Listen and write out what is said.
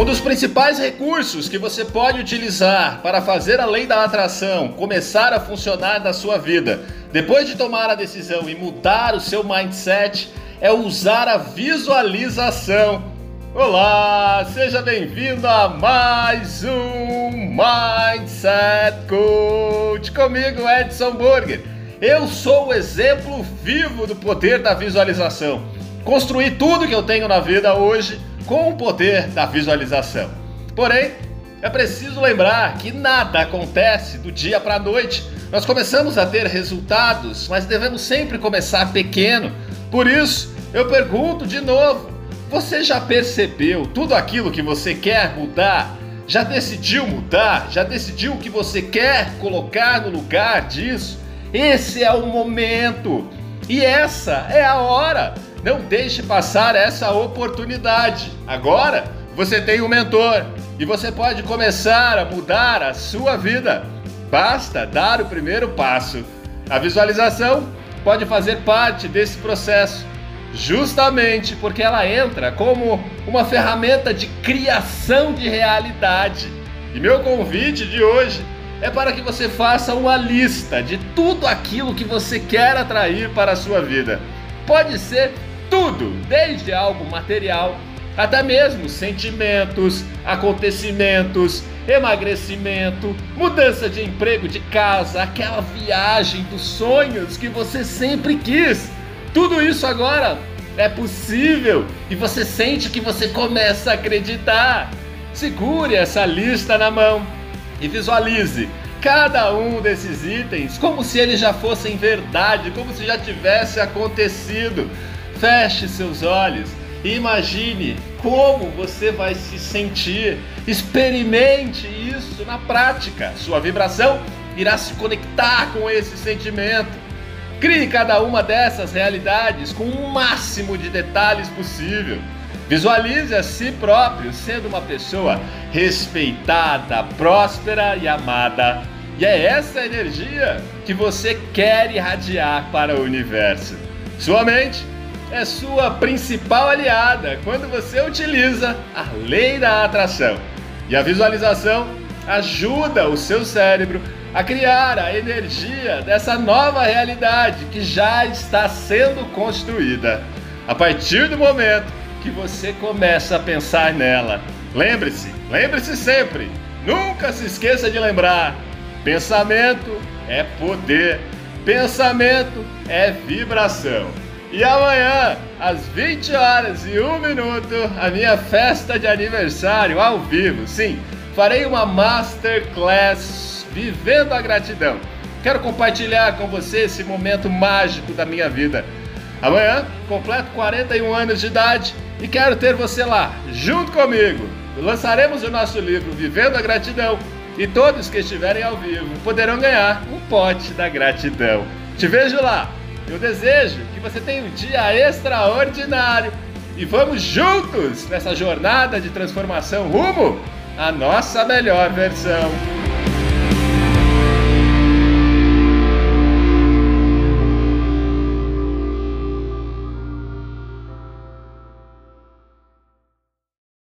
Um dos principais recursos que você pode utilizar para fazer a lei da atração começar a funcionar na sua vida, depois de tomar a decisão e mudar o seu mindset, é usar a visualização. Olá, seja bem-vindo a mais um Mindset Coach comigo, Edson Burger. Eu sou o exemplo vivo do poder da visualização. Construí tudo que eu tenho na vida hoje com o poder da visualização. Porém, é preciso lembrar que nada acontece do dia para a noite. Nós começamos a ter resultados, mas devemos sempre começar pequeno. Por isso, eu pergunto de novo: você já percebeu tudo aquilo que você quer mudar? Já decidiu mudar? Já decidiu o que você quer colocar no lugar disso? Esse é o momento e essa é a hora. Não deixe passar essa oportunidade. Agora você tem um mentor e você pode começar a mudar a sua vida. Basta dar o primeiro passo. A visualização pode fazer parte desse processo, justamente porque ela entra como uma ferramenta de criação de realidade. E meu convite de hoje é para que você faça uma lista de tudo aquilo que você quer atrair para a sua vida. Pode ser tudo, desde algo material até mesmo sentimentos, acontecimentos, emagrecimento, mudança de emprego, de casa, aquela viagem dos sonhos que você sempre quis. Tudo isso agora é possível e você sente que você começa a acreditar. Segure essa lista na mão e visualize cada um desses itens como se eles já fossem verdade, como se já tivesse acontecido. Feche seus olhos e imagine como você vai se sentir. Experimente isso na prática. Sua vibração irá se conectar com esse sentimento. Crie cada uma dessas realidades com o máximo de detalhes possível. Visualize a si próprio sendo uma pessoa respeitada, próspera e amada. E é essa energia que você quer irradiar para o universo. Sua mente é sua principal aliada quando você utiliza a lei da atração. E a visualização ajuda o seu cérebro a criar a energia dessa nova realidade que já está sendo construída. A partir do momento que você começa a pensar nela, lembre-se, lembre-se sempre, nunca se esqueça de lembrar: pensamento é poder, pensamento é vibração. E amanhã, às 20 horas e 1 minuto, a minha festa de aniversário ao vivo. Sim, farei uma masterclass vivendo a gratidão. Quero compartilhar com você esse momento mágico da minha vida. Amanhã, completo 41 anos de idade e quero ter você lá, junto comigo. Lançaremos o nosso livro Vivendo a Gratidão e todos que estiverem ao vivo poderão ganhar um pote da gratidão. Te vejo lá! Eu desejo que você tenha um dia extraordinário e vamos juntos nessa jornada de transformação rumo à nossa melhor versão.